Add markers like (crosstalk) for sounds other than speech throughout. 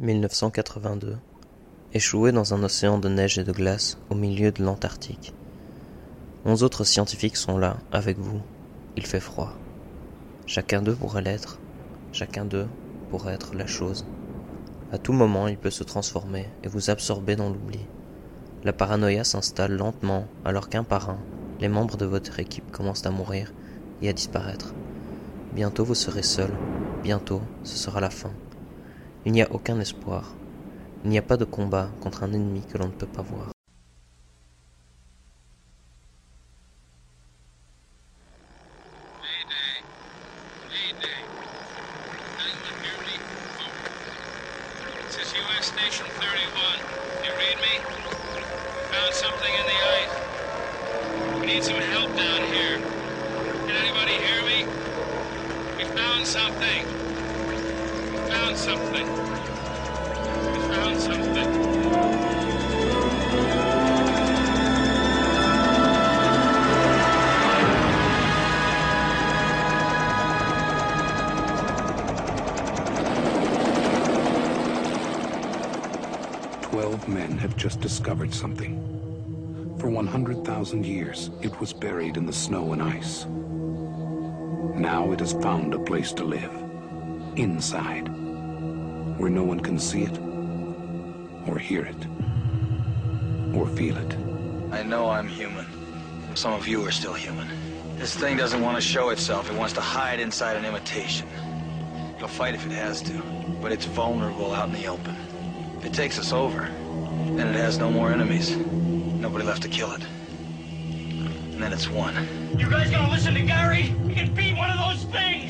1982. Échoué dans un océan de neige et de glace au milieu de l'Antarctique. Onze autres scientifiques sont là, avec vous. Il fait froid. Chacun d'eux pourrait l'être. Chacun d'eux pourrait être la chose. À tout moment, il peut se transformer et vous absorber dans l'oubli. La paranoïa s'installe lentement alors qu'un par un, les membres de votre équipe commencent à mourir et à disparaître. Bientôt vous serez seul, bientôt ce sera la fin. Il n'y a aucun espoir. Il n'y a pas de combat contre un ennemi que l'on ne peut pas voir. 12 men have just discovered something. For 100,000 years, it was buried in the snow and ice. Now it has found a place to live. Inside. Where no one can see it, or hear it, or feel it. I know I'm human. Some of you are still human. This thing doesn't want to show itself. It wants to hide inside an imitation. It'll fight if it has to, but it's vulnerable out in the open. It takes us over, then it has no more enemies. Nobody left to kill it. And then it's won. You guys gonna listen to Gary? He can beat one of those things!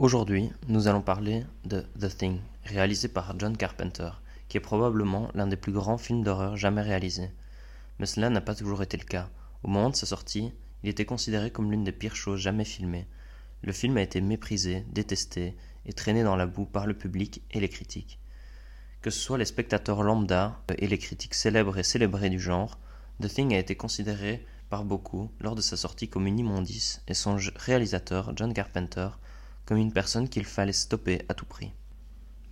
Aujourd'hui, nous allons parler de The Thing, réalisé par John Carpenter, qui est probablement l'un des plus grands films d'horreur jamais réalisés. Mais cela n'a pas toujours été le cas. Au moment de sa sortie, il était considéré comme l'une des pires choses jamais filmées. Le film a été méprisé, détesté et traîné dans la boue par le public et les critiques. Que ce soit les spectateurs lambda et les critiques célèbres et célébrés du genre, The Thing a été considéré par beaucoup lors de sa sortie comme une immondice et son réalisateur, John Carpenter, comme une personne qu'il fallait stopper à tout prix.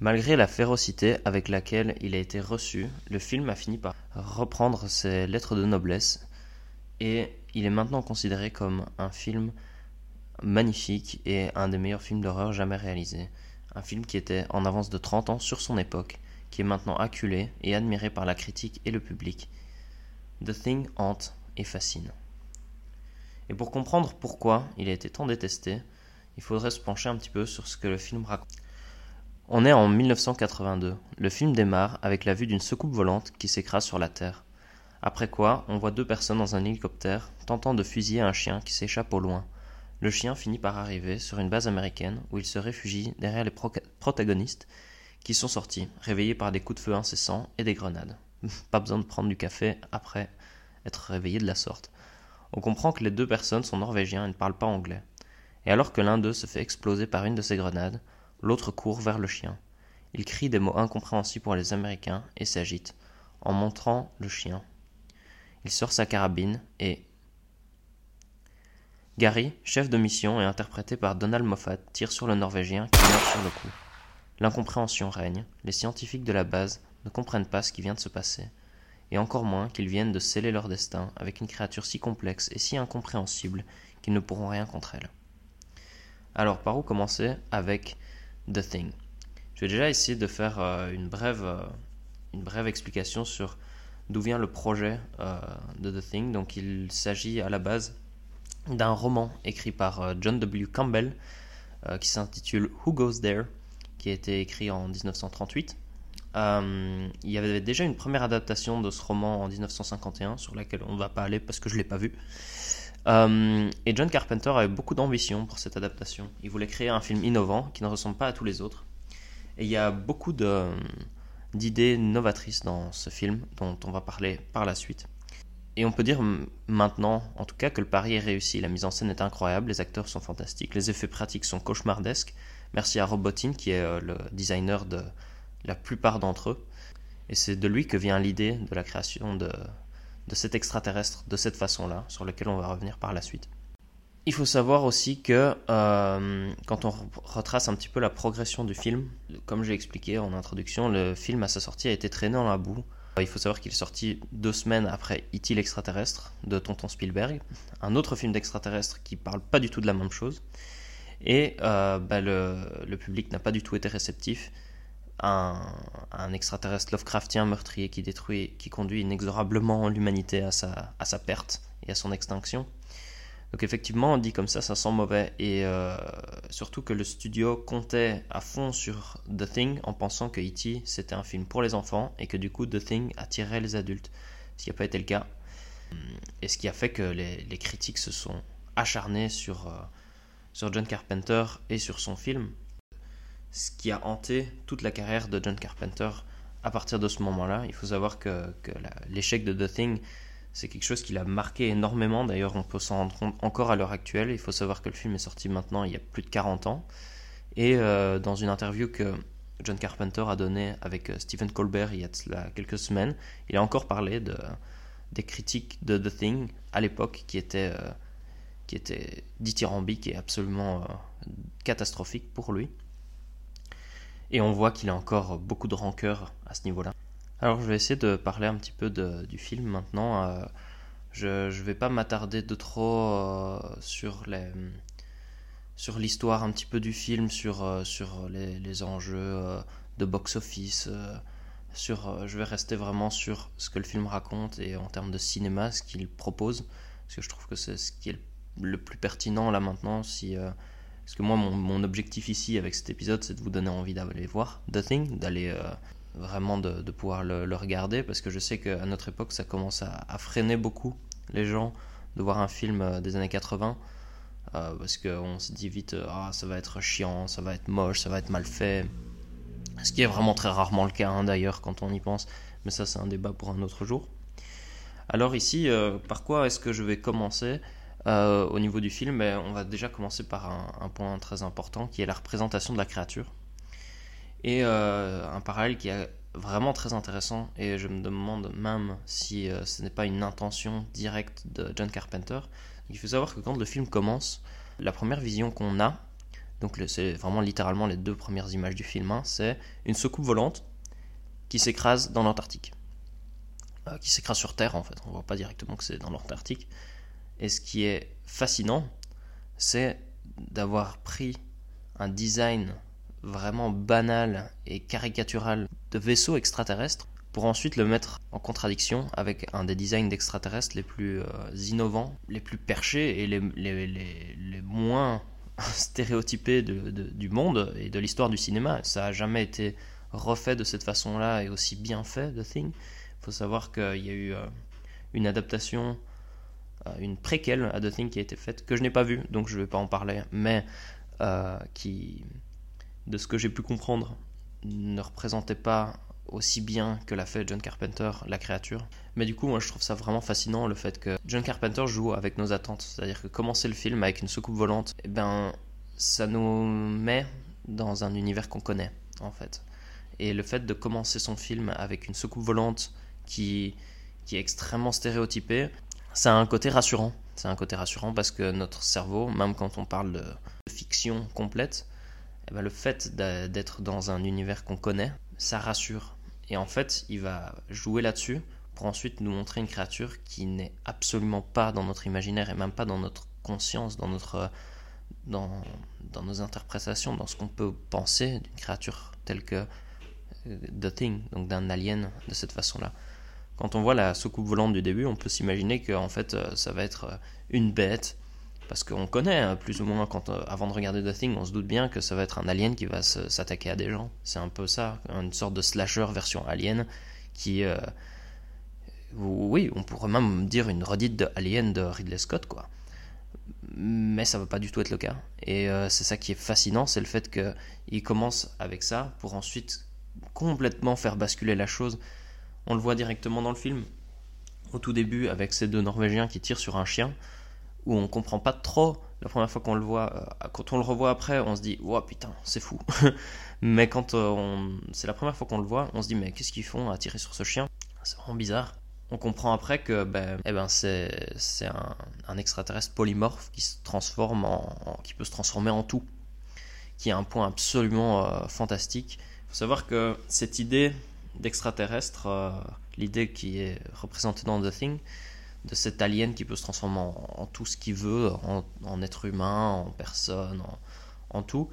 Malgré la férocité avec laquelle il a été reçu, le film a fini par reprendre ses lettres de noblesse et il est maintenant considéré comme un film magnifique et un des meilleurs films d'horreur jamais réalisés. Un film qui était en avance de 30 ans sur son époque, qui est maintenant acculé et admiré par la critique et le public. The Thing hante et fascine. Et pour comprendre pourquoi il a été tant détesté, il faudrait se pencher un petit peu sur ce que le film raconte. On est en 1982. Le film démarre avec la vue d'une soucoupe volante qui s'écrase sur la Terre. Après quoi, on voit deux personnes dans un hélicoptère tentant de fusiller un chien qui s'échappe au loin. Le chien finit par arriver sur une base américaine où il se réfugie derrière les pro protagonistes qui sont sortis, réveillés par des coups de feu incessants et des grenades. (laughs) Pas besoin de prendre du café après être réveillé de la sorte. On comprend que les deux personnes sont norvégiens et ne parlent pas anglais et alors que l'un d'eux se fait exploser par une de ces grenades, l'autre court vers le chien. Il crie des mots incompréhensibles pour les Américains et s'agite, en montrant le chien. Il sort sa carabine et... Gary, chef de mission et interprété par Donald Moffat, tire sur le Norvégien qui meurt sur le coup. L'incompréhension règne, les scientifiques de la base ne comprennent pas ce qui vient de se passer, et encore moins qu'ils viennent de sceller leur destin avec une créature si complexe et si incompréhensible qu'ils ne pourront rien contre elle. Alors, par où commencer avec The Thing? Je vais déjà essayer de faire euh, une, brève, euh, une brève explication sur d'où vient le projet euh, de The Thing. Donc, il s'agit à la base d'un roman écrit par John W. Campbell qui s'intitule Who Goes There qui a été écrit en 1938. il y avait déjà une première adaptation de ce roman en 1951 sur laquelle on ne va pas aller parce que je ne l'ai pas vu. Euh, et John Carpenter avait beaucoup d'ambition pour cette adaptation. Il voulait créer un film innovant qui ne ressemble pas à tous les autres. Et il y a beaucoup d'idées novatrices dans ce film dont on va parler par la suite. Et on peut dire maintenant, en tout cas, que le pari est réussi. La mise en scène est incroyable, les acteurs sont fantastiques, les effets pratiques sont cauchemardesques. Merci à Robotin qui est euh, le designer de la plupart d'entre eux. Et c'est de lui que vient l'idée de la création de, de cet extraterrestre de cette façon-là, sur lequel on va revenir par la suite. Il faut savoir aussi que euh, quand on retrace un petit peu la progression du film, comme j'ai expliqué en introduction, le film à sa sortie a été traîné dans la boue. Il faut savoir qu'il est sorti deux semaines après E.T. l'extraterrestre de Tonton Spielberg, un autre film d'extraterrestre qui parle pas du tout de la même chose. Et euh, bah, le, public n'a pas du tout été réceptif un, extraterrestre Lovecraftien meurtrier qui détruit, qui conduit inexorablement l'humanité à sa, perte et à son extinction. Donc effectivement, on dit comme ça, ça sent mauvais. Et euh, surtout que le studio comptait à fond sur The Thing en pensant que E.T. c'était un film pour les enfants et que du coup The Thing attirait les adultes. Ce qui n'a pas été le cas. Et ce qui a fait que les, critiques se sont acharnés sur, euh, sur John Carpenter et sur son film ce qui a hanté toute la carrière de John Carpenter à partir de ce moment-là. Il faut savoir que, l'échec de The Thing, c'est quelque chose qui l'a marqué énormément. D'ailleurs, on peut s'en rendre compte encore à l'heure actuelle. Il faut savoir que le film est sorti maintenant il y a plus de 40 ans. Et euh, dans une interview que John Carpenter a donnée avec euh, Stephen Colbert il y a quelques semaines, il a encore parlé de, des critiques de The Thing à l'époque qui étaient, euh, qui étaient dithyrambiques et absolument catastrophiques pour lui. Et on voit qu'il a encore beaucoup de rancœur à ce niveau-là. Alors je vais essayer de parler un petit peu du film maintenant. Euh, je ne vais pas m'attarder de trop euh, sur l'histoire un petit peu du film, sur, euh, les, enjeux de box-office. je vais rester vraiment sur ce que le film raconte et en termes de cinéma, ce qu'il propose. Parce que je trouve que c'est ce qui est le plus pertinent là maintenant. Parce que moi, mon, objectif ici avec cet épisode, c'est de vous donner envie d'aller voir The Thing, d'aller euh, vraiment de, pouvoir le, regarder, parce que je sais qu'à notre époque, ça commence à, freiner beaucoup les gens de voir un film euh, des années 80, euh, parce qu'on se dit vite, ah, ça va être chiant, ça va être moche, ça va être mal fait. Ce qui est vraiment très rarement le cas, hein, d'ailleurs, quand on y pense. Mais ça, c'est un débat pour un autre jour. Alors ici, par quoi est-ce que je vais commencer? Euh, au niveau du film, on va déjà commencer par un, point très important qui est la représentation de la créature. Et euh, un parallèle qui est vraiment très intéressant, et je me demande même si euh, ce n'est pas une intention directe de John Carpenter. Il faut savoir que quand le film commence, la première vision qu'on a, donc c'est vraiment littéralement les deux premières images du film, hein, c'est une soucoupe volante qui s'écrase dans l'Antarctique. qui s'écrase sur Terre en fait, on voit pas directement que c'est dans l'Antarctique. Et ce qui est fascinant, c'est d'avoir pris un design vraiment banal et caricatural de vaisseau extraterrestre pour ensuite le mettre en contradiction avec un des designs d'extraterrestres les plus euh, innovants, les plus perchés et les, les, les, moins (laughs) stéréotypés du monde et de l'histoire du cinéma. Ça n'a jamais été refait de cette façon-là et aussi bien fait, The Thing. Il faut savoir qu'il y a eu euh, une adaptation une préquelle à The Thing qui a été faite, que je n'ai pas vue, donc je ne vais pas en parler, mais euh, qui, de ce que j'ai pu comprendre, ne représentait pas aussi bien que l'a fait John Carpenter, la créature. Mais du coup, moi je trouve ça vraiment fascinant le fait que John Carpenter joue avec nos attentes. C'est-à-dire que commencer le film avec une soucoupe volante, eh ben, ça nous met dans un univers qu'on connaît, en fait. Et le fait de commencer son film avec une soucoupe volante qui, qui est extrêmement stéréotypée, c'est un côté rassurant. C'est un côté rassurant parce que notre cerveau, même quand on parle de fiction complète, eh ben le fait d'être dans un univers qu'on connaît, ça rassure. Et en fait, il va jouer là-dessus pour ensuite nous montrer une créature qui n'est absolument pas dans notre imaginaire et même pas dans notre conscience, dans, notre, dans, nos interprétations, dans ce qu'on peut penser d'une créature telle que euh, The donc d'un alien de cette façon-là. Quand on voit la soucoupe volante du début, on peut s'imaginer que en fait euh, ça va être euh, une bête, parce qu'on connaît hein, plus ou moins euh, avant de regarder The Thing, on se doute bien que ça va être un alien qui va s'attaquer à des gens. C'est un peu ça, une sorte de slasher version alien qui, oui, on pourrait même dire une redite de Alien de Ridley Scott quoi. mais ça va pas du tout être le cas. Et c'est ça qui est fascinant, c'est le fait qu'il commence avec ça pour ensuite complètement faire basculer la chose. On le voit directement dans le film, au tout début, avec ces deux Norvégiens qui tirent sur un chien, où on comprend pas trop. La première fois qu'on le voit, euh, quand on le revoit après, on se dit, oh putain, c'est fou. (laughs) mais quand euh, on... c'est la première fois qu'on le voit, on se dit, mais qu'est-ce qu'ils font à tirer sur ce chien? C'est vraiment bizarre on comprend après que ben, eh ben c'est, un, extraterrestre polymorphe qui se transforme en, qui peut se transformer en tout, qui est un point absolument euh, fantastique. Il faut savoir que cette idée d'extraterrestre, euh, l'idée qui est représentée dans The Thing, de cet alien qui peut se transformer en, tout ce qu'il veut, en, être humain, en personne, en, tout,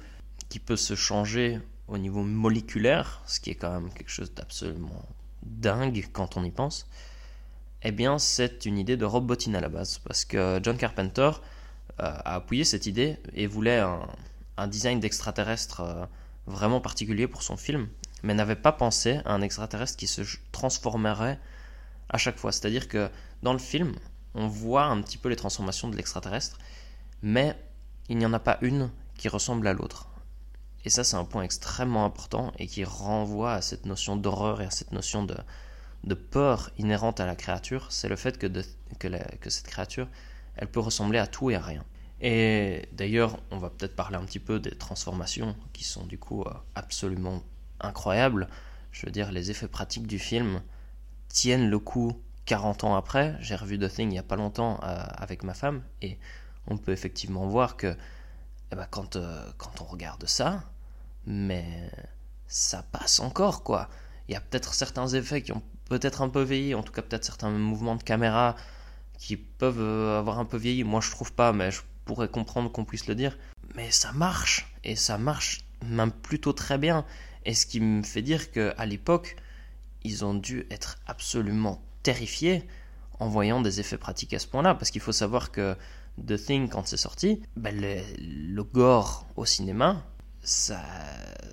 qui peut se changer au niveau moléculaire, ce qui est quand même quelque chose d'absolument dingue quand on y pense eh bien, c'est une idée de Rob Bottin à la base, parce que John Carpenter euh, a appuyé cette idée et voulait un, design d'extraterrestre euh, vraiment particulier pour son film, mais n'avait pas pensé à un extraterrestre qui se transformerait à chaque fois. C'est-à-dire que dans le film, on voit un petit peu les transformations de l'extraterrestre, mais il n'y en a pas une qui ressemble à l'autre. Et ça, c'est un point extrêmement important et qui renvoie à cette notion d'horreur et à cette notion de, de peur inhérente à la créature, c'est le fait que, que, cette créature, elle peut ressembler à tout et à rien. Et d'ailleurs, on va peut-être parler un petit peu des transformations qui sont du coup euh, absolument incroyables. Je veux dire, les effets pratiques du film tiennent le coup 40 ans après. J'ai revu The Thing il n'y a pas longtemps euh, avec ma femme et on peut effectivement voir que eh ben, quand, euh, quand on regarde ça, mais ça passe encore quoi. Il y a peut-être certains effets qui ont peut-être un peu vieilli, en tout cas peut-être certains mouvements de caméra qui peuvent euh, avoir un peu vieilli. Moi je trouve pas, mais je pourrais comprendre qu'on puisse le dire. Mais ça marche, et ça marche même plutôt très bien. Et ce qui me fait dire qu'à l'époque, ils ont dû être absolument terrifiés en voyant des effets pratiques à ce point-là. Parce qu'il faut savoir que The Thing, quand c'est sorti, ben le gore au cinéma, ça,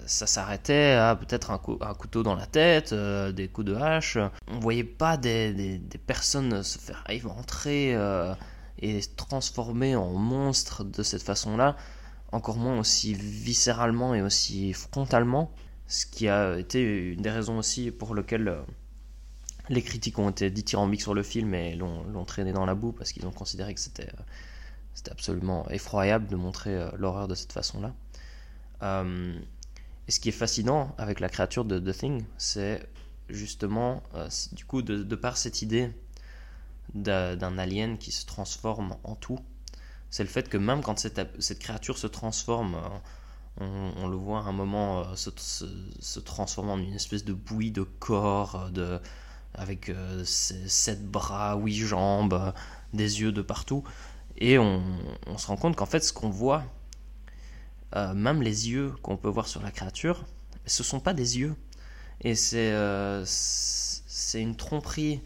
ça s'arrêtait à peut-être un, un, couteau dans la tête, euh, des coups de hache. On voyait pas des, personnes se faire éventrer euh, et se transformer en monstres de cette façon-là, encore moins aussi viscéralement et aussi frontalement, ce qui a été une des raisons aussi pour lesquelles euh, les critiques ont été dithyrambiques sur le film et l'ont traîné dans la boue parce qu'ils ont considéré que c'était absolument effroyable de montrer l'horreur de cette façon-là. Euh, et ce qui est fascinant avec la créature de The Thing, c'est justement, euh, du coup, de, par cette idée d'un alien qui se transforme en tout, c'est le fait que même quand cette, cette créature se transforme, euh, on, le voit à un moment se, se, transformer en une espèce de bouillie de corps, de, avec sept bras, huit jambes, des yeux de partout. Et on, se rend compte qu'en fait, ce qu'on voit euh, même les yeux qu'on peut voir sur la créature, ce ne sont pas des yeux. Et euh, c'est une tromperie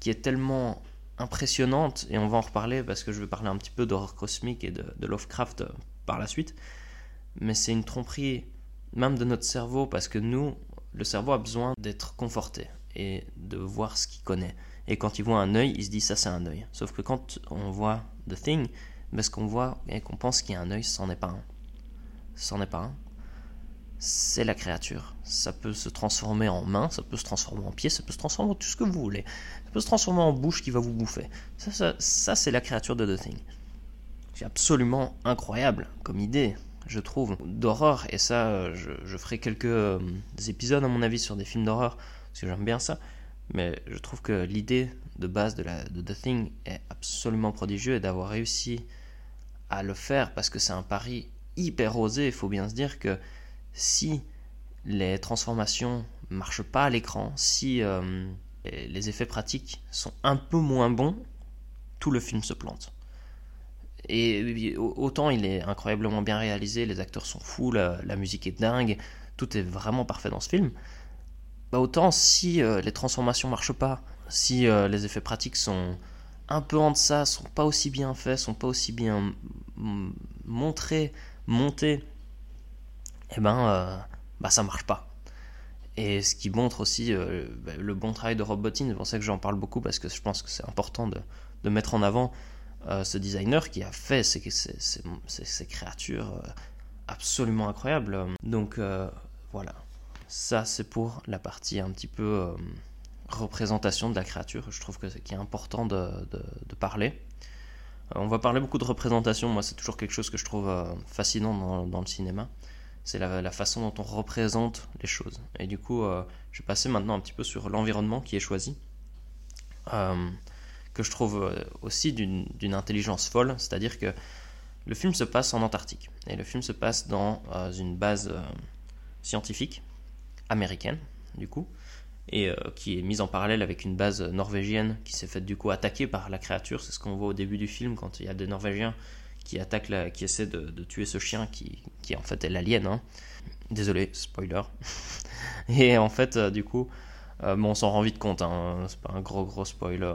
qui est tellement impressionnante, et on va en reparler parce que je vais parler un petit peu d'horreur cosmique et de, Lovecraft euh, par la suite. Mais c'est une tromperie même de notre cerveau parce que nous, le cerveau a besoin d'être conforté et de voir ce qu'il connaît. Et quand il voit un œil, il se dit ça c'est un œil. Sauf que quand on voit The Thing, ben, ce qu'on voit et qu'on pense qu'il y a un œil, ce n'en est pas un c'en est pas un. C'est la créature. Ça peut se transformer en main, ça peut se transformer en pied, ça peut se transformer en tout ce que vous voulez. Ça peut se transformer en bouche qui va vous bouffer. Ça, ça, c'est la créature de The Thing. C'est absolument incroyable comme idée, je trouve, d'horreur. Et ça, je, ferai quelques euh, épisodes, à mon avis, sur des films d'horreur, parce que j'aime bien ça. Mais je trouve que l'idée de base de, The Thing est absolument prodigieux et d'avoir réussi à le faire parce que c'est un pari hyper osé. Il faut bien se dire que si les transformations marchent pas à l'écran, si euh, les effets pratiques sont un peu moins bons, tout le film se plante. Et autant il est incroyablement bien réalisé, les acteurs sont fous, la, musique est dingue, tout est vraiment parfait dans ce film. Bah autant si euh, les transformations marchent pas, si euh, les effets pratiques sont un peu en deçà, sont pas aussi bien faits, sont pas aussi bien montrés, monter, eh ben, euh, bah, ça marche pas. Et ce qui montre aussi bah, le bon travail de Rob Bottin, c'est pour ça que j'en parle beaucoup, parce que je pense que c'est important de, mettre en avant euh, ce designer qui a fait ces, créatures euh, absolument incroyables. Donc euh, voilà, ça c'est pour la partie un petit peu représentation de la créature, je trouve que qui est important de, parler. On va parler beaucoup de représentation, moi c'est toujours quelque chose que je trouve fascinant dans, le cinéma. C'est la, la, façon dont on représente les choses. Et du coup, je vais passer maintenant un petit peu sur l'environnement qui est choisi, que je trouve aussi d'une intelligence folle, c'est-à-dire que le film se passe en Antarctique, et le film se passe dans euh, une base scientifique américaine, du coup, et euh, qui est mise en parallèle avec une base norvégienne qui s'est faite du coup attaquer par la créature. C'est ce qu'on voit au début du film quand il y a des Norvégiens qui attaquent, la, qui essaient de, tuer ce chien qui, qui en fait est l'alien. Hein. Désolé, spoiler. (laughs) et en fait, euh, du coup, euh, bon, on s'en rend vite compte. Hein. C'est pas un gros gros spoiler.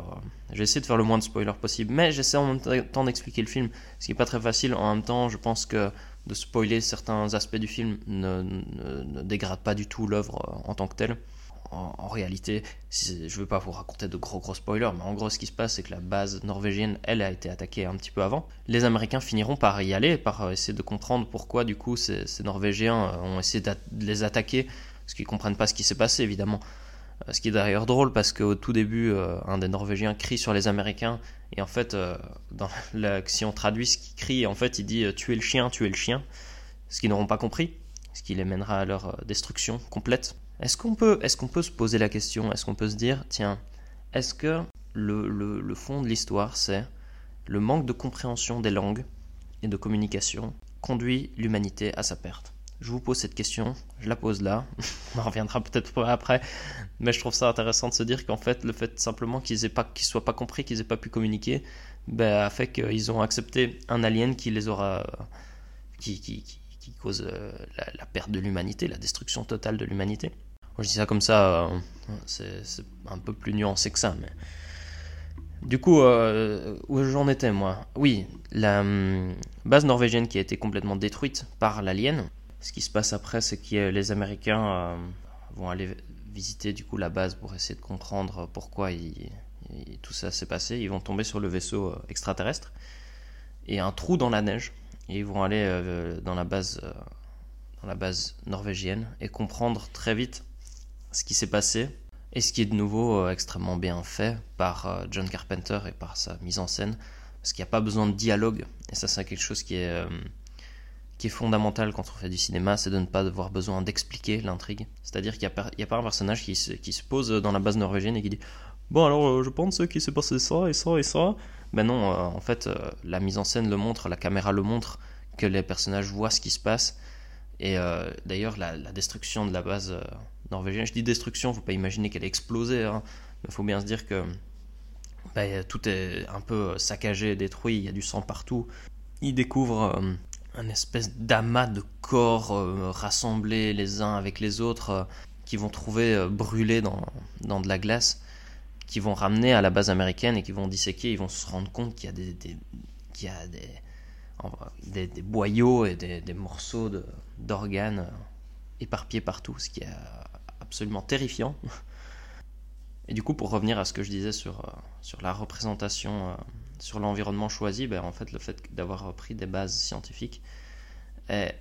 J'ai essayé de faire le moins de spoilers possible, mais j'essaie en même temps d'expliquer le film, ce qui est pas très facile. En même temps, je pense que de spoiler certains aspects du film ne, dégrade pas du tout l'œuvre en tant que telle en, réalité, je ne veux pas vous raconter de gros gros spoilers, mais en gros ce qui se passe c'est que la base norvégienne, elle a été attaquée un petit peu avant. Les Américains finiront par y aller, par essayer de comprendre pourquoi du coup ces, ces Norvégiens ont essayé de les attaquer, parce qu'ils comprennent pas ce qui s'est passé évidemment. Ce qui est d'ailleurs drôle parce qu'au tout début, euh, un des Norvégiens crie sur les Américains et en fait, euh, dans la, si on traduit ce qu'il crie, en fait, il dit euh, tuez le chien, tuez le chien, ce qu'ils n'auront pas compris, ce qui les mènera à leur destruction complète. Est-ce qu'on peut, est peut se poser la question, est-ce qu'on peut se dire, tiens, est-ce que le fond de l'histoire, c'est le manque de compréhension des langues et de communication conduit l'humanité à sa perte? Je vous pose cette question, je la pose là, (laughs) on en reviendra peut-être après, mais je trouve ça intéressant de se dire qu'en fait, le fait simplement qu'ils aient pas, qu'ils soient pas compris, qu'ils aient pas pu communiquer, ben, a fait qu'ils ont accepté un alien qui les aura, qui, qui, qui, cause la, la perte de l'humanité, la destruction totale de l'humanité. Je dis ça comme ça, euh, c'est un peu plus nuancé que ça, mais. Du coup, euh, où j'en étais, moi? Oui, la hum, base norvégienne qui a été complètement détruite par l'alien. Ce qui se passe après, c'est que les Américains euh, vont aller visiter du coup la base pour essayer de comprendre pourquoi tout ça s'est passé. Ils vont tomber sur le vaisseau extraterrestre et un trou dans la neige. Ils vont aller euh, dans la base, euh, dans la base norvégienne et comprendre très vite ce qui s'est passé et ce qui est de nouveau euh, extrêmement bien fait par euh, John Carpenter et par sa mise en scène parce qu'il n'y a pas besoin de dialogue et ça c'est quelque chose qui est euh, qui est fondamental quand on fait du cinéma c'est de ne pas avoir besoin d'expliquer l'intrigue c'est à dire qu'il n'y a, pas un personnage qui se, pose dans la base norvégienne et qui dit bon alors je pense qu'il s'est passé ça et ça et ça ben non en fait la mise en scène le montre la caméra le montre que les personnages voient ce qui se passe et d'ailleurs la, destruction de la base norvégienne. Je dis destruction, faut pas imaginer qu'elle a explosé, hein, mais faut bien se dire que bah, tout est un peu saccagé, détruit, il y a du sang partout. Ils découvrent euh, un espèce d'amas de corps euh, rassemblés les uns avec les autres euh, qui vont trouver euh, brûlés dans, dans de la glace, qui vont ramener à la base américaine et qui vont disséquer, ils vont se rendre compte qu'il y a des, qu'il y a des, des, boyaux et des, des morceaux d'organes éparpillés partout, ce qui est absolument terrifiant. (laughs) Et du coup, pour revenir à ce que je disais sur, euh, sur la représentation, euh, sur l'environnement choisi, ben, en fait, le fait d'avoir pris des bases scientifiques est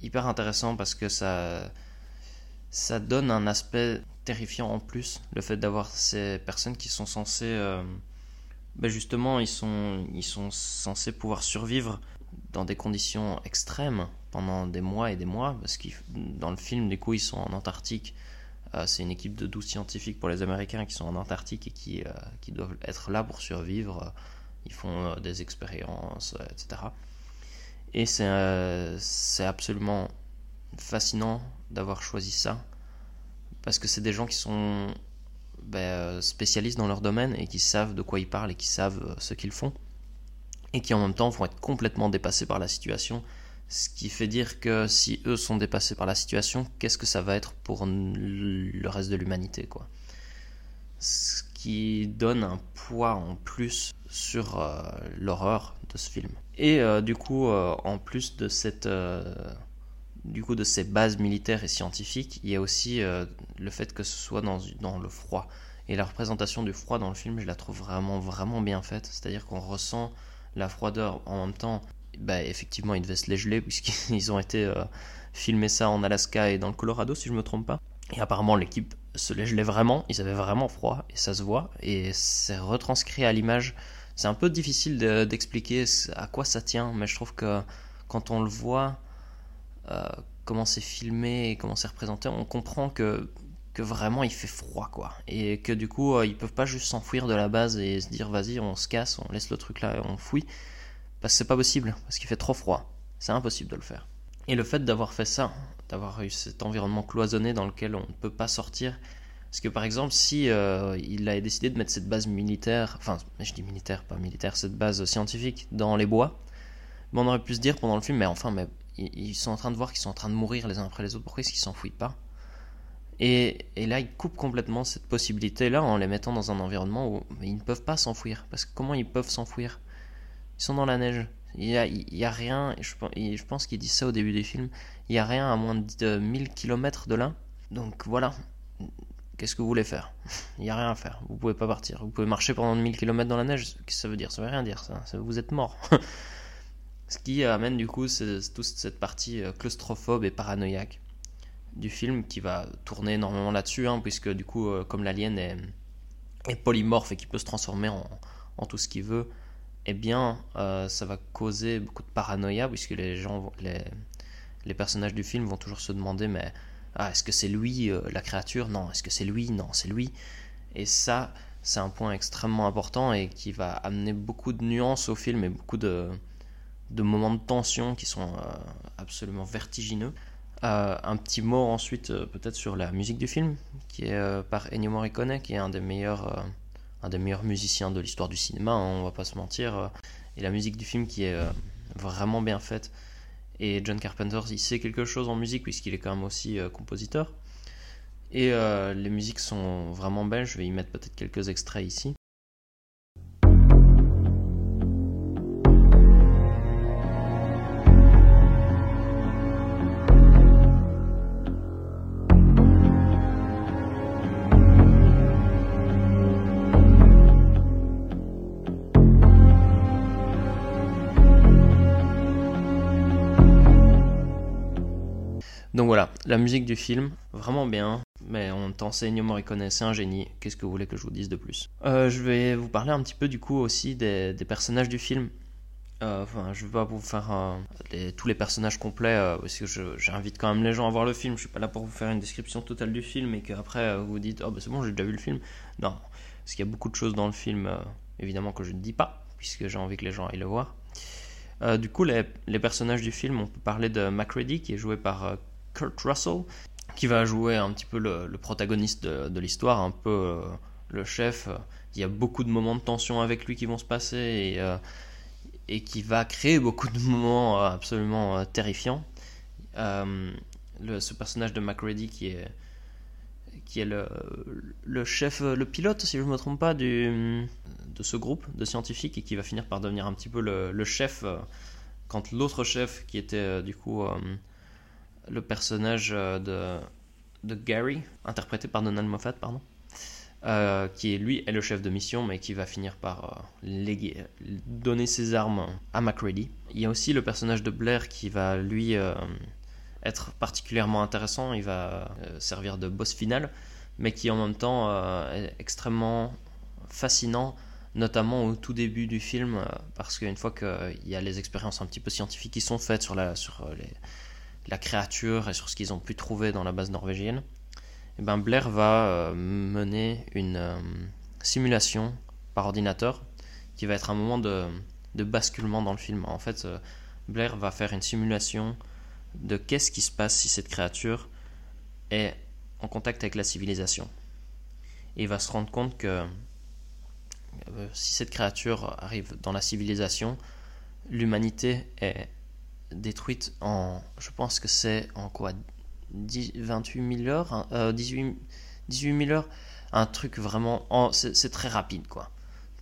hyper intéressant parce que ça, donne un aspect terrifiant en plus, le fait d'avoir ces personnes qui sont censées... Euh, ben justement, ils sont, censés pouvoir survivre dans des conditions extrêmes pendant des mois et des mois, parce que dans le film, du coup, ils sont en Antarctique, euh, c'est une équipe de 12 scientifiques pour les Américains qui sont en Antarctique et qui, euh, qui doivent être là pour survivre. Ils font euh, des expériences, etc. Et c'est absolument fascinant d'avoir choisi ça. Parce que c'est des gens qui sont ben, spécialistes dans leur domaine et qui savent de quoi ils parlent et qui savent ce qu'ils font. Et qui en même temps vont être complètement dépassés par la situation ce qui fait dire que si eux sont dépassés par la situation, qu'est-ce que ça va être pour le reste de l'humanité, quoi. Qui donne un poids en plus sur euh, l'horreur de ce film. Et euh, du coup, euh, en plus de cette, du coup de ces bases militaires et scientifiques, il y a aussi le fait que ce soit dans, le froid. Et la représentation du froid dans le film, je la trouve vraiment vraiment bien faite. C'est-à-dire qu'on ressent la froideur. En même temps, bah, effectivement, ils devaient se les geler (laughs) puisqu'ils ont été filmer ça en Alaska et dans le Colorado, si je me trompe pas. Et apparemment, l'équipe se gelait vraiment, ils avaient vraiment froid, et ça se voit, et c'est retranscrit à l'image. C'est un peu difficile d'expliquer à quoi ça tient, mais je trouve que quand on le voit, euh, comment c'est filmé comment c'est représenté, on comprend que, que vraiment il fait froid, quoi. Et que du coup, euh, ils peuvent pas juste s'enfuir de la base et se dire vas-y, on se casse, on laisse le truc là et on fouille. Parce que c'est pas possible, parce qu'il fait trop froid. C'est impossible de le faire. Et le fait d'avoir fait ça, d'avoir eu cet environnement cloisonné dans lequel on ne peut pas sortir, parce que par exemple, si euh, il avait décidé de mettre cette base militaire, enfin, je dis militaire, pas militaire, cette base scientifique dans les bois, on aurait pu se dire pendant le film, mais enfin, mais ils sont en train de voir qu'ils sont en train de mourir les uns après les autres, pourquoi est-ce qu'ils s'enfouillent pas? Et, et, là, ils coupent complètement cette possibilité-là en les mettant dans un environnement où ils ne peuvent pas s'enfouir. Parce que comment ils peuvent s'enfouir Ils sont dans la neige. Il n'y a, rien, je, je pense qu'ils disent ça au début des films, il n'y a rien à moins de 1000 km de là. Donc voilà, qu'est-ce que vous voulez faire? (laughs) Il n'y a rien à faire, vous pouvez pas partir. Vous pouvez marcher pendant 1000 km dans la neige, qu'est-ce que ça veut dire? Ça veut rien dire, ça. vous êtes mort. (laughs) Ce qui amène du coup toute cette partie euh, claustrophobe et paranoïaque du film qui va tourner énormément là-dessus, hein, puisque du coup, euh, comme l'alien est, est, polymorphe et qui peut se transformer en tout ce qu'il veut, eh bien, euh, ça va causer beaucoup de paranoïa, puisque les gens, les, personnages du film vont toujours se demander, mais ah, est-ce que c'est lui euh, la créature? Non. Est-ce que c'est lui? Non, c'est lui. Et ça, c'est un point extrêmement important et qui va amener beaucoup de nuances au film et beaucoup de, de moments de tension qui sont euh, absolument vertigineux. un petit mot ensuite peut-être sur la musique du film, qui est par Ennio Morricone, qui est un des meilleurs un des meilleurs musiciens de l'histoire du cinéma, hein, on va pas se mentir. Euh, et la musique du film qui est euh, vraiment bien faite. Et John Carpenter, il sait quelque chose en musique puisqu'il est quand même aussi euh, compositeur. Et les musiques sont vraiment belles, je vais y mettre peut-être quelques extraits ici. La musique du film, vraiment bien, mais on t'enseigne Morricone, c'est un génie, qu'est-ce que vous voulez que je vous dise de plus? Euh, Je vais vous parler un petit peu du coup aussi des, personnages du film. Euh, enfin, je vais pas vous faire tous les personnages complets, euh, parce que j'invite quand même les gens à voir le film, je suis pas là pour vous faire une description totale du film et qu'après vous vous dites « Oh bah c'est bon, j'ai déjà vu le film ». Non, parce qu'il y a beaucoup de choses dans le film, évidemment, que je ne dis pas, puisque j'ai envie que les gens aillent le voir. du coup, les, les, personnages du film, on peut parler de Macready, qui est joué par Kurt Russell, qui va jouer un petit peu le, protagoniste de, l'histoire, un peu euh, le chef. Il y a beaucoup de moments de tension avec lui qui vont se passer et, euh, qui va créer beaucoup de moments euh, absolument terrifiants. Ce personnage de McReady qui est qui est le, chef, le pilote, si je ne me trompe pas, de ce groupe de scientifiques et qui va finir par devenir un petit peu le chef quand l'autre chef, qui était du coup le personnage euh, de, de Gary, interprété par Donald Moffat, pardon, euh, qui lui est le chef de mission, mais qui va finir par euh, donner ses armes à Macready. Il y a aussi le personnage de Blair qui va lui être particulièrement intéressant, il va servir de boss final, mais qui en même temps est extrêmement fascinant, notamment au tout début du film, parce qu'une fois qu'il y a les expériences un petit peu scientifiques qui sont faites sur, la, sur les, la créature et sur ce qu'ils ont pu trouver dans la base norvégienne, et eh ben Blair va euh, mener une euh, simulation par ordinateur qui va être un moment de, basculement dans le film. En fait, euh, Blair va faire une simulation de qu'est-ce qui se passe si cette créature est en contact avec la civilisation. Et il va se rendre compte que si cette créature arrive dans la civilisation, l'humanité est détruite en, je pense que c'est en quoi, 10, 28 000 heures, 18, 18 000 heures, un truc vraiment, c'est très rapide quoi,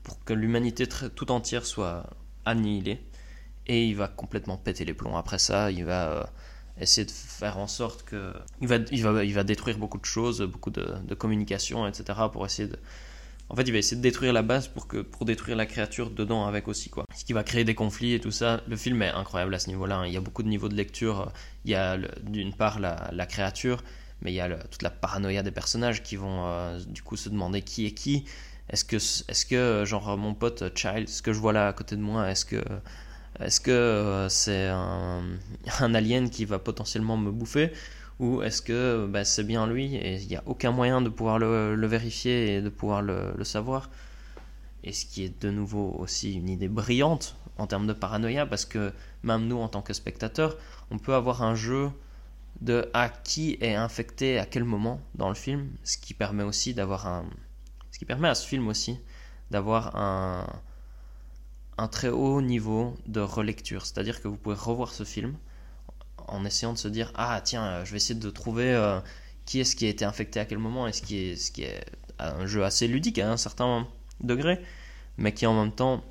pour que l'humanité tout entière soit annihilée. Et il va complètement péter les plombs. Après ça, il va euh, essayer de faire en sorte que. Il va, il va, il va détruire beaucoup de choses, beaucoup de, de etc. pour essayer de En fait, il va essayer de détruire la base pour, que, pour détruire la créature dedans avec aussi, quoi. Ce qui va créer des conflits et tout ça. Le film est incroyable à ce niveau-là. hein. Il y a beaucoup de niveaux de lecture. Il y a d'une part la, la créature, mais il y a toute la paranoïa des personnages qui vont euh, du coup se demander qui est qui. Est-ce que, est-ce que genre mon pote euh, Child, ce que je vois là à côté de moi, est-ce que, est-ce que euh, c'est un, (laughs) un alien qui va potentiellement me bouffer? Ou est-ce que bah, c'est bien lui et il n'y a aucun moyen de pouvoir le, vérifier et de pouvoir le, le savoir. Et ce qui est de nouveau aussi une idée brillante en termes de paranoïa parce que même nous en tant que spectateurs on peut avoir un jeu de à qui est infecté à quel moment dans le film? Ce qui permet aussi d'avoir un ce qui permet à ce film aussi d'avoir un un très haut niveau de relecture. C'est à dire que vous pouvez revoir ce film en essayant de se dire ah tiens euh, je vais essayer de trouver euh, qui est-ce qui a été infecté à quel moment et ce qui est ce qui est un jeu assez ludique à un certain degré mais qui en même temps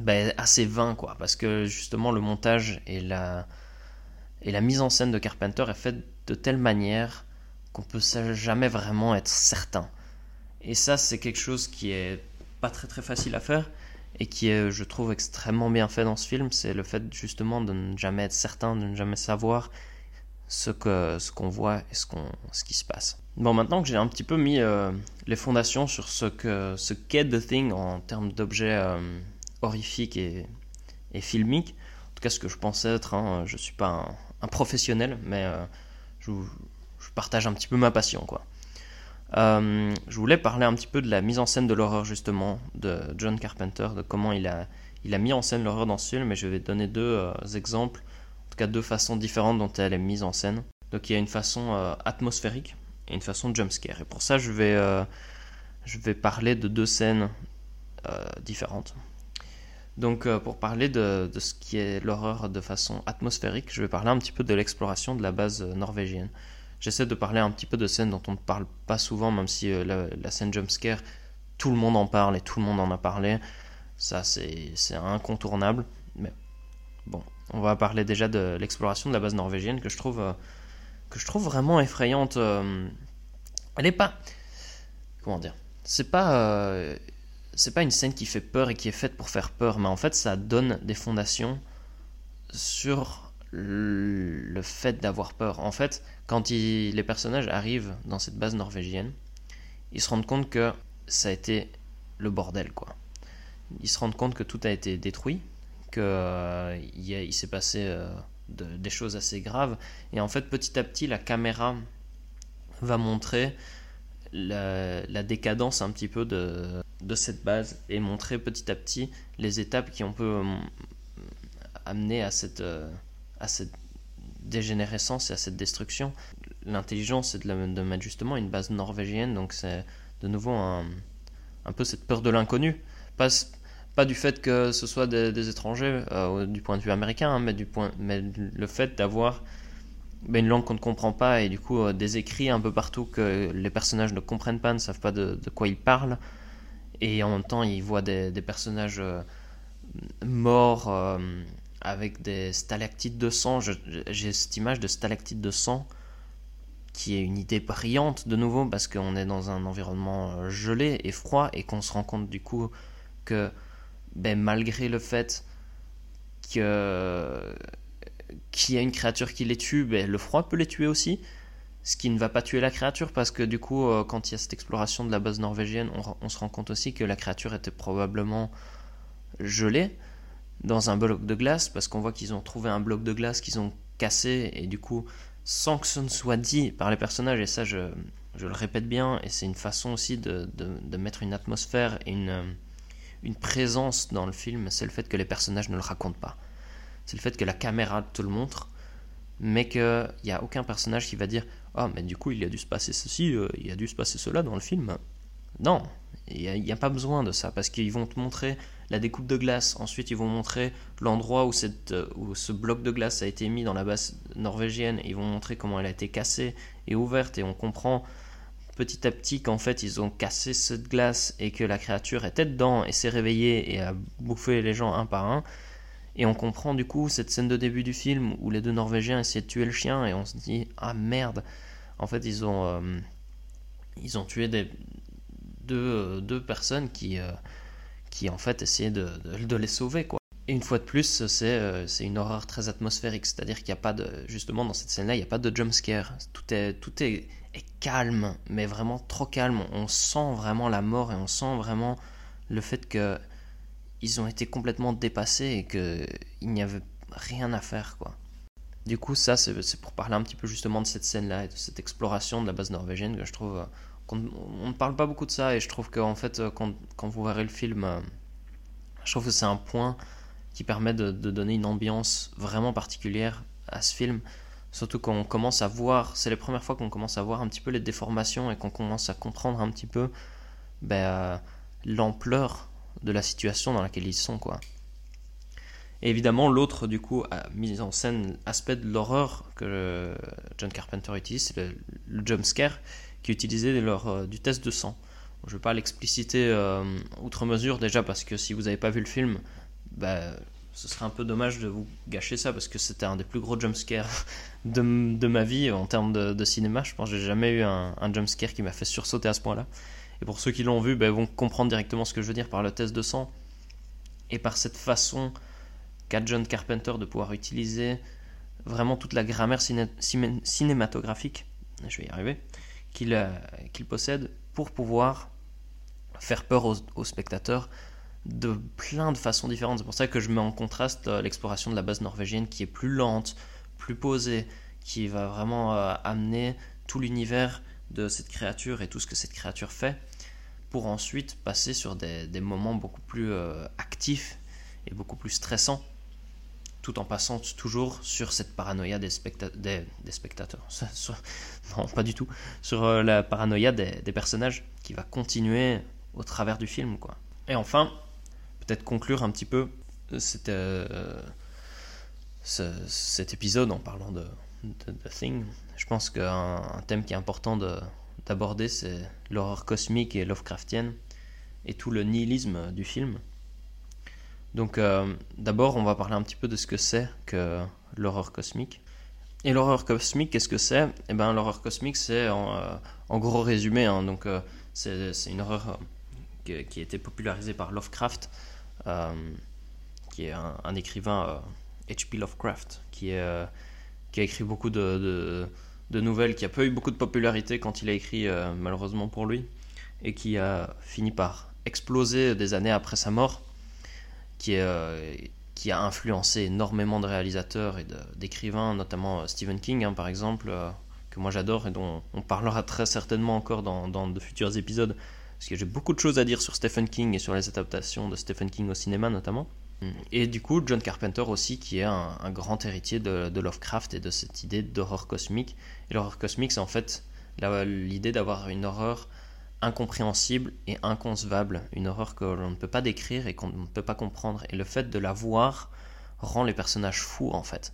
ben, assez vain quoi. Parce que justement le montage et la et la mise en scène de Carpenter est faite de telle manière qu'on peut jamais vraiment être certain. Et ça c'est quelque chose qui est pas très très facile à faire et qui est je trouve extrêmement bien fait dans ce film c'est le fait justement de ne jamais être certain de ne jamais savoir ce que ce qu'on voit et ce qu'on ce qui se passe. Bon maintenant que j'ai un petit peu mis euh, les fondations sur ce que ce qu'est The Thing en termes d'objets euh, horrifiques et, et filmiques en tout cas ce que je pensais être hein, je suis pas un, professionnel mais euh, je, je partage un petit peu ma passion quoi euh, je voulais parler un petit peu de la mise en scène de l'horreur justement de John Carpenter, de comment il a, il a mis en scène l'horreur dans ce film, et je vais donner deux euh, exemples, en tout cas deux façons différentes dont elle est mise en scène. Donc il y a une façon euh, atmosphérique et une façon jumpscare. Et pour ça je vais, je vais parler de deux scènes différentes. Donc pour parler de, de ce qui est l'horreur de façon atmosphérique, je vais parler un petit peu de l'exploration de la base norvégienne. J'essaie de parler un petit peu de scènes dont on ne parle pas souvent, même si euh, la, scène jumpscare, tout le monde en parle et tout le monde en a parlé. Ça, c'est incontournable. Mais bon, on va parler déjà de l'exploration de la base norvégienne que je trouve, euh, que je trouve vraiment effrayante. euh. Elle est pas. Comment dire C'est pas. C'est pas une scène qui fait peur et qui est faite pour faire peur, mais en fait, ça donne des fondations sur le fait d'avoir peur. En fait, quand les personnages arrivent dans cette base norvégienne, ils se rendent compte que ça a été le bordel, quoi. Ils se rendent compte que tout a été détruit, que euh, s'est passé euh, de- des choses assez graves, et en fait, petit à petit, la caméra va montrer la, décadence un petit peu de, cette base et montrer petit à petit les étapes qui ont pu euh, amener à cette, à cette dégénérescence et à cette destruction. L'intelligence, c'est de, la- de justement une base norvégienne, donc c'est de nouveau un, un peu cette peur de l'inconnu. Pas, pas du fait que ce soit des, étrangers euh, du point de vue américain, hein, mais, du point, mais le fait d'avoir ben, une langue qu'on ne comprend pas et du coup euh, des écrits un peu partout que les personnages ne comprennent pas, ne savent pas de, quoi ils parlent. Et en même temps, ils voient des, des personnages euh, morts avec des stalactites de sang. J'ai cette image de stalactites de sang qui est une idée brillante de nouveau parce qu'on est dans un environnement euh, gelé et froid et qu'on se rend compte du coup que ben, malgré le fait que qu'il y a une créature qui les tue, ben, le froid peut les tuer aussi. Ce qui ne va pas tuer la créature parce que du coup, euh, quand il y a cette exploration de la base norvégienne, on se rend compte aussi que la créature était probablement gelée dans un bloc de glace parce qu'on voit qu'ils ont trouvé un bloc de glace qu'ils ont cassé et du coup, sans que ce ne soit dit par les personnages, et ça je, je le répète bien, et c'est une façon aussi de, de, de mettre une atmosphère et une, euh, une présence dans le film, c'est le fait que les personnages ne le racontent pas. C'est le fait que la caméra te le montre, mais qu'il n'y a aucun personnage qui va dire Ah, mais du coup, il a dû se passer ceci, euh, il a dû se passer cela dans le film. Non, il n'y y a pas besoin de ça, parce qu'ils vont te montrer la découpe de glace, ensuite ils vont montrer l'endroit où, euh, où ce bloc de glace a été mis dans la base norvégienne, ils vont montrer comment elle a été cassée et ouverte, et on comprend petit à petit qu'en fait ils ont cassé cette glace et que la créature était dedans et s'est réveillée et a bouffé les gens un par un. Et on comprend du coup cette scène de début du film où les deux Norvégiens essaient de tuer le chien et on se dit ah merde. En fait ils ont euh, ils ont tué des deux, deux personnes qui, qui en fait essayaient de, de, les sauver quoi. Et une fois de plus, c'est c'est une horreur très atmosphérique, c'est-à-dire qu'il n'y a pas de justement dans cette scène-là, il n'y a pas de jump scare. Tout est tout est, calme, mais vraiment trop calme. On sent vraiment la mort et on sent vraiment le fait que ils ont été complètement dépassés et que il n'y avait rien à faire quoi. Du coup, ça c'est pour parler un petit peu justement de cette scène-là et de cette exploration de la base norvégienne que je trouve on ne parle pas beaucoup de ça et je trouve qu'en fait quand, quand vous verrez le film, je trouve que c'est un point qui permet de, donner une ambiance vraiment particulière à ce film. Surtout quand on commence à voir, c'est les premières fois qu'on commence à voir un petit peu les déformations et qu'on commence à comprendre un petit peu ben, l'ampleur de la situation dans laquelle ils sont. quoi. Et évidemment, l'autre, du coup, a mis en scène aspect de l'horreur que John Carpenter utilise, c'est le, le jump scare qui utilisé lors euh, du test de sang. Je ne vais pas l'expliciter euh, outre mesure déjà parce que si vous n'avez pas vu le film, bah, ce serait un peu dommage de vous gâcher ça parce que c'était un des plus gros jumpscares (laughs) de, de ma vie en termes de, cinéma. Je pense que j'ai jamais eu un, un jumpscare qui m'a fait sursauter à ce point-là. Et pour ceux qui l'ont vu, bah, vont comprendre directement ce que je veux dire par le test de sang et par cette façon qu'a John Carpenter de pouvoir utiliser vraiment toute la grammaire ciné cinématographique, je vais y arriver, qu'il euh, qu possède pour pouvoir faire peur aux, spectateurs de plein de façons différentes. C'est pour ça que je mets en contraste euh, l'exploration de la base norvégienne qui est plus lente, plus posée, qui va vraiment euh, amener tout l'univers de cette créature et tout ce que cette créature fait, pour ensuite passer sur des, moments beaucoup plus actifs et beaucoup plus stressants, tout en passant toujours sur cette paranoïa des, specta des, des spectateurs. (laughs) Non, pas du tout. Sur euh, la paranoïa des, personnages qui va continuer au travers du film. Et enfin, peut-être conclure un petit peu euh, ce, cet épisode en parlant de, de, Thing. Je pense qu'un un thème qui est important d'aborder, c'est l'horreur cosmique et Lovecraftienne et tout le nihilisme du film. Donc euh, d'abord, on va parler un petit peu de ce que c'est que l'horreur cosmique. Et l'horreur cosmique, qu'est-ce que c'est? Eh bien, l'horreur cosmique, c'est en, euh, gros résumé, hein, donc euh, c'est une horreur qui, a été popularisée par Lovecraft, qui est un, écrivain H.P. Lovecraft, qui, a écrit beaucoup de, nouvelles, qui a peu eu beaucoup de popularité quand il a écrit, malheureusement pour lui, et qui a fini par exploser des années après sa mort, qui, est, qui a influencé énormément de réalisateurs et d'écrivains, notamment Stephen King, hein, par exemple, que moi j'adore et dont on parlera très certainement encore dans, de futurs épisodes parce que j'ai beaucoup de choses à dire sur Stephen King et sur les adaptations de Stephen King au cinéma notamment. Et du coup, John Carpenter aussi, qui est un, un grand héritier de, de, Lovecraft et de cette idée d'horreur cosmique. Et l'horreur cosmique, c'est en fait l'idée d'avoir une horreur incompréhensible et inconcevable, une horreur que l'on ne peut pas décrire et qu'on ne peut pas comprendre. Et le fait de la voir rend les personnages fous en fait.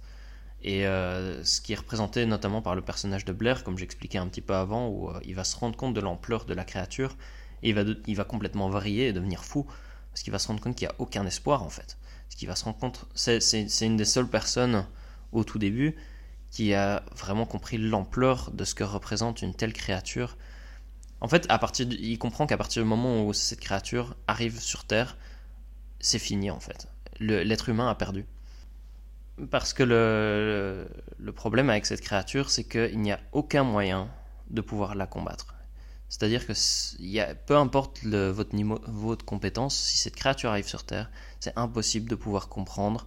Et euh, ce qui est représenté notamment par le personnage de Blair, comme j'expliquais un petit peu avant, où euh, il va se rendre compte de l'ampleur de la créature et il va, il va complètement vriller et devenir fou parce qu'il va se rendre compte qu'il n'y a aucun espoir en fait. Parce qu'il va se rendre compte, c'est une des seules personnes au tout début qui a vraiment compris l'ampleur de ce que représente une telle créature. En fait, à partir il comprend qu'à partir du moment où cette créature arrive sur Terre, c'est fini en fait. L'être humain a perdu. Parce que le, problème avec cette créature, c'est qu'il n'y a aucun moyen de pouvoir la combattre. C'est-à-dire que y a, peu importe votre niveau votre compétence, si cette créature arrive sur Terre, c'est impossible de pouvoir comprendre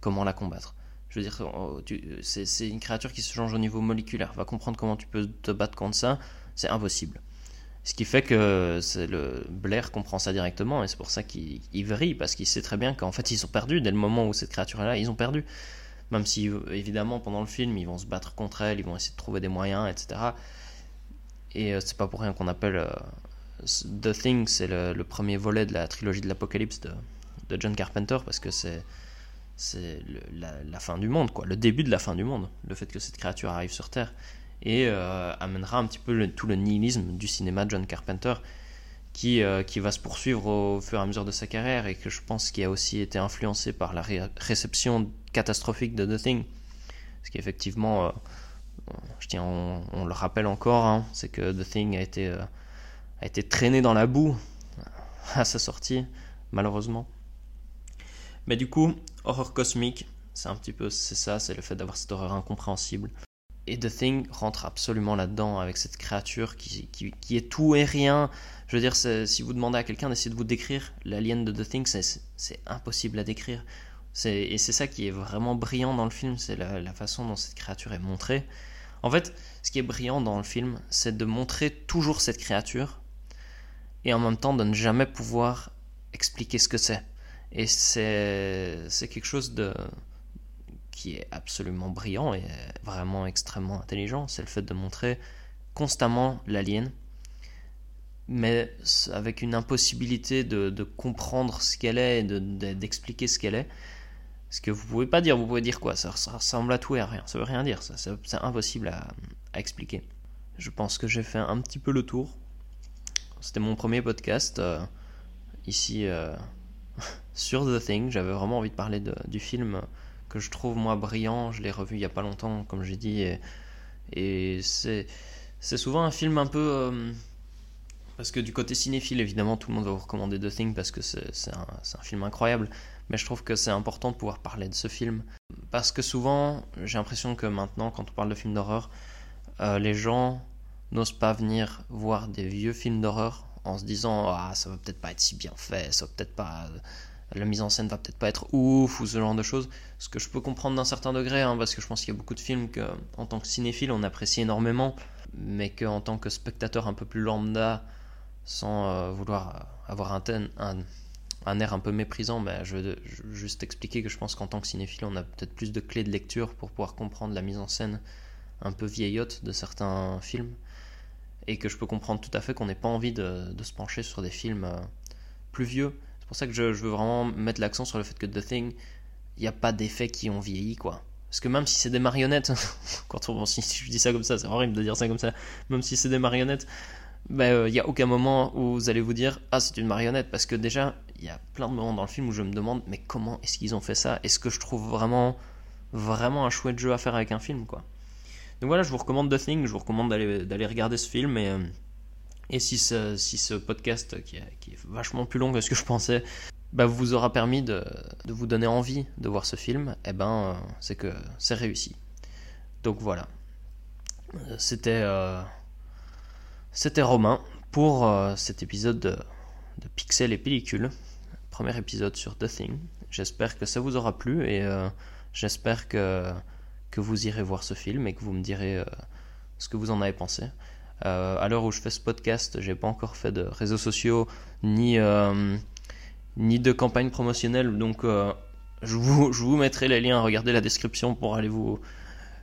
comment la combattre. Je veux dire, oh, c'est une créature qui se change au niveau moléculaire. Va comprendre comment tu peux te battre contre ça, c'est impossible. Ce qui fait que le Blair comprend ça directement et c'est pour ça qu'il vrille parce qu'il sait très bien qu'en fait ils ont perdu dès le moment où cette créature est là, ils ont perdu. Même si évidemment pendant le film ils vont se battre contre elle, ils vont essayer de trouver des moyens, etc. Et euh, c'est pas pour rien qu'on appelle euh, The Thing, c'est le, premier volet de la trilogie de l'Apocalypse de, de, John Carpenter, parce que c'est c'est la, la, fin du monde, quoi, le début de la fin du monde, le fait que cette créature arrive sur Terre, et euh, amènera un petit peu tout le nihilisme du cinéma de John Carpenter, qui, euh, qui va se poursuivre au fur et à mesure de sa carrière, et que je pense qui a aussi été influencé par la ré réception catastrophique de The Thing, parce qu'effectivement... Euh, je tiens, on, le rappelle encore, hein, c'est que The Thing a été a été traîné dans la boue à sa sortie, malheureusement. Mais du coup, horreur cosmique, c'est un petit peu c'est ça, c'est le fait d'avoir cette horreur incompréhensible. Et The Thing rentre absolument là-dedans avec cette créature qui, qui, est tout et rien. Je veux dire, si vous demandez à quelqu'un d'essayer de vous décrire l'alien de The Thing, c'est impossible à décrire. Et c'est ça qui est vraiment brillant dans le film, c'est la, la, façon dont cette créature est montrée. En fait, ce qui est brillant dans le film, c'est de montrer toujours cette créature et en même temps de ne jamais pouvoir expliquer ce que c'est. Et c'est quelque chose de qui est absolument brillant et vraiment extrêmement intelligent, c'est le fait de montrer constamment l'alien, mais avec une impossibilité de, comprendre ce qu'elle est et d'expliquer ce qu'elle est. Ce que vous pouvez pas dire, vous pouvez dire quoi? Ça, ressemble à tout et à rien, ça veut rien dire, ça, c'est impossible à, expliquer. Je pense que j'ai fait un petit peu le tour. C'était mon premier podcast euh, ici euh, (laughs) sur The Thing. J'avais vraiment envie de parler du film que je trouve moi brillant. Je l'ai revu il y a pas longtemps, comme j'ai dit, et, c'est c'est souvent un film un peu euh, parce que du côté cinéphile, évidemment, tout le monde va vous recommander The Thing parce que c'est un, un, film incroyable. Mais je trouve que c'est important de pouvoir parler de ce film parce que souvent, j'ai l'impression que maintenant, quand on parle de films d'horreur, euh, les gens n'osent pas venir voir des vieux films d'horreur en se disant ah ça va peut-être pas être si bien fait, ça va peut-être pas la mise en scène va peut-être pas être ouf ou ce genre de choses. Ce que je peux comprendre d'un certain degré, hein, parce que je pense qu'il y a beaucoup de films que, en tant que cinéphile, on apprécie énormément, mais qu'en tant que spectateur un peu plus lambda, sans euh, vouloir avoir un, un, air un peu méprisant, ben, je veux juste expliquer que je pense qu'en tant que cinéphile, on a peut-être plus de clés de lecture pour pouvoir comprendre la mise en scène un peu vieillotte de certains films, et que je peux comprendre tout à fait qu'on n'ait pas envie de, de, se pencher sur des films euh, plus vieux c'est pour ça que je, veux vraiment mettre l'accent sur le fait que The Thing, il n'y a pas d'effets qui ont vieilli, quoi. Parce que même si c'est des marionnettes, (laughs) quand on, si, je dis ça comme ça, c'est horrible de dire ça comme ça, même si c'est des marionnettes, ben, il ben, n'y a aucun moment où vous allez vous dire ah c'est une marionnette. Parce que déjà il y a plein de moments dans le film où je me demande mais comment est-ce qu'ils ont fait ça? Est-ce que je trouve vraiment vraiment un chouette jeu à faire avec un film quoi? Donc voilà, je vous recommande The Thing, je vous recommande d'aller regarder ce film et euh, et si ce, si ce podcast, qui est, qui est, vachement plus long que ce que je pensais, bah, vous aura permis de, de, vous donner envie de voir ce film, eh ben, euh, c'est que c'est réussi. Donc voilà. C'était euh, c'était Romain pour euh, cet épisode de, de Pixel et Pellicule, premier épisode sur The Thing. J'espère que ça vous aura plu et j'espère que, que vous irez voir ce film et que vous me direz ce que vous en avez pensé. Euh, à l'heure où je fais ce podcast, j'ai pas encore fait de réseaux sociaux ni, euh, ni de campagne promotionnelle, donc euh, je, vous, je vous mettrai les liens, regardez la description pour aller vous,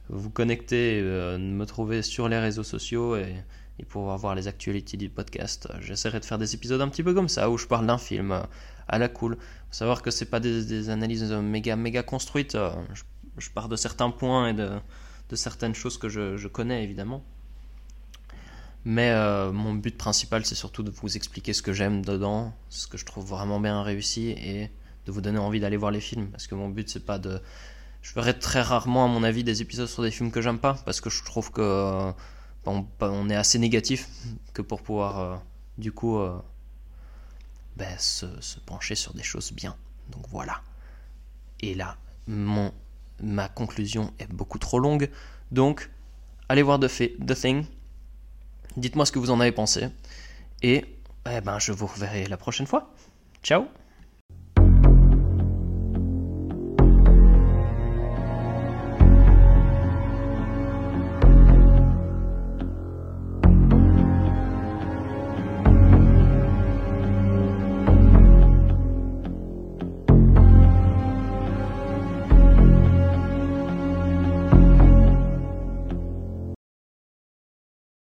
vous connecter, me trouver sur les réseaux sociaux et, et pouvoir voir les actualités du podcast. J'essaierai de faire des épisodes un petit peu comme ça, où je parle d'un film à la cool. Faut savoir que c'est pas des, analyses méga méga construites. Je, je, pars de certains points et de, de certaines choses que je connais évidemment. Mais euh, mon but principal, c'est surtout de vous expliquer ce que j'aime dedans, ce que je trouve vraiment bien réussi et de vous donner envie d'aller voir les films. Parce que mon but, c'est pas de. Je ferai très rarement, à mon avis, des épisodes sur des films que j'aime pas, parce que je trouve que euh, on, est assez négatif que pour pouvoir, euh, du coup, ben, se, se, pencher sur des choses bien. Donc voilà. Et là, mon, ma conclusion est beaucoup trop longue. Donc, allez voir The, The Thing. Dites-moi ce que vous en avez pensé. Et eh ben, je vous reverrai la prochaine fois. Ciao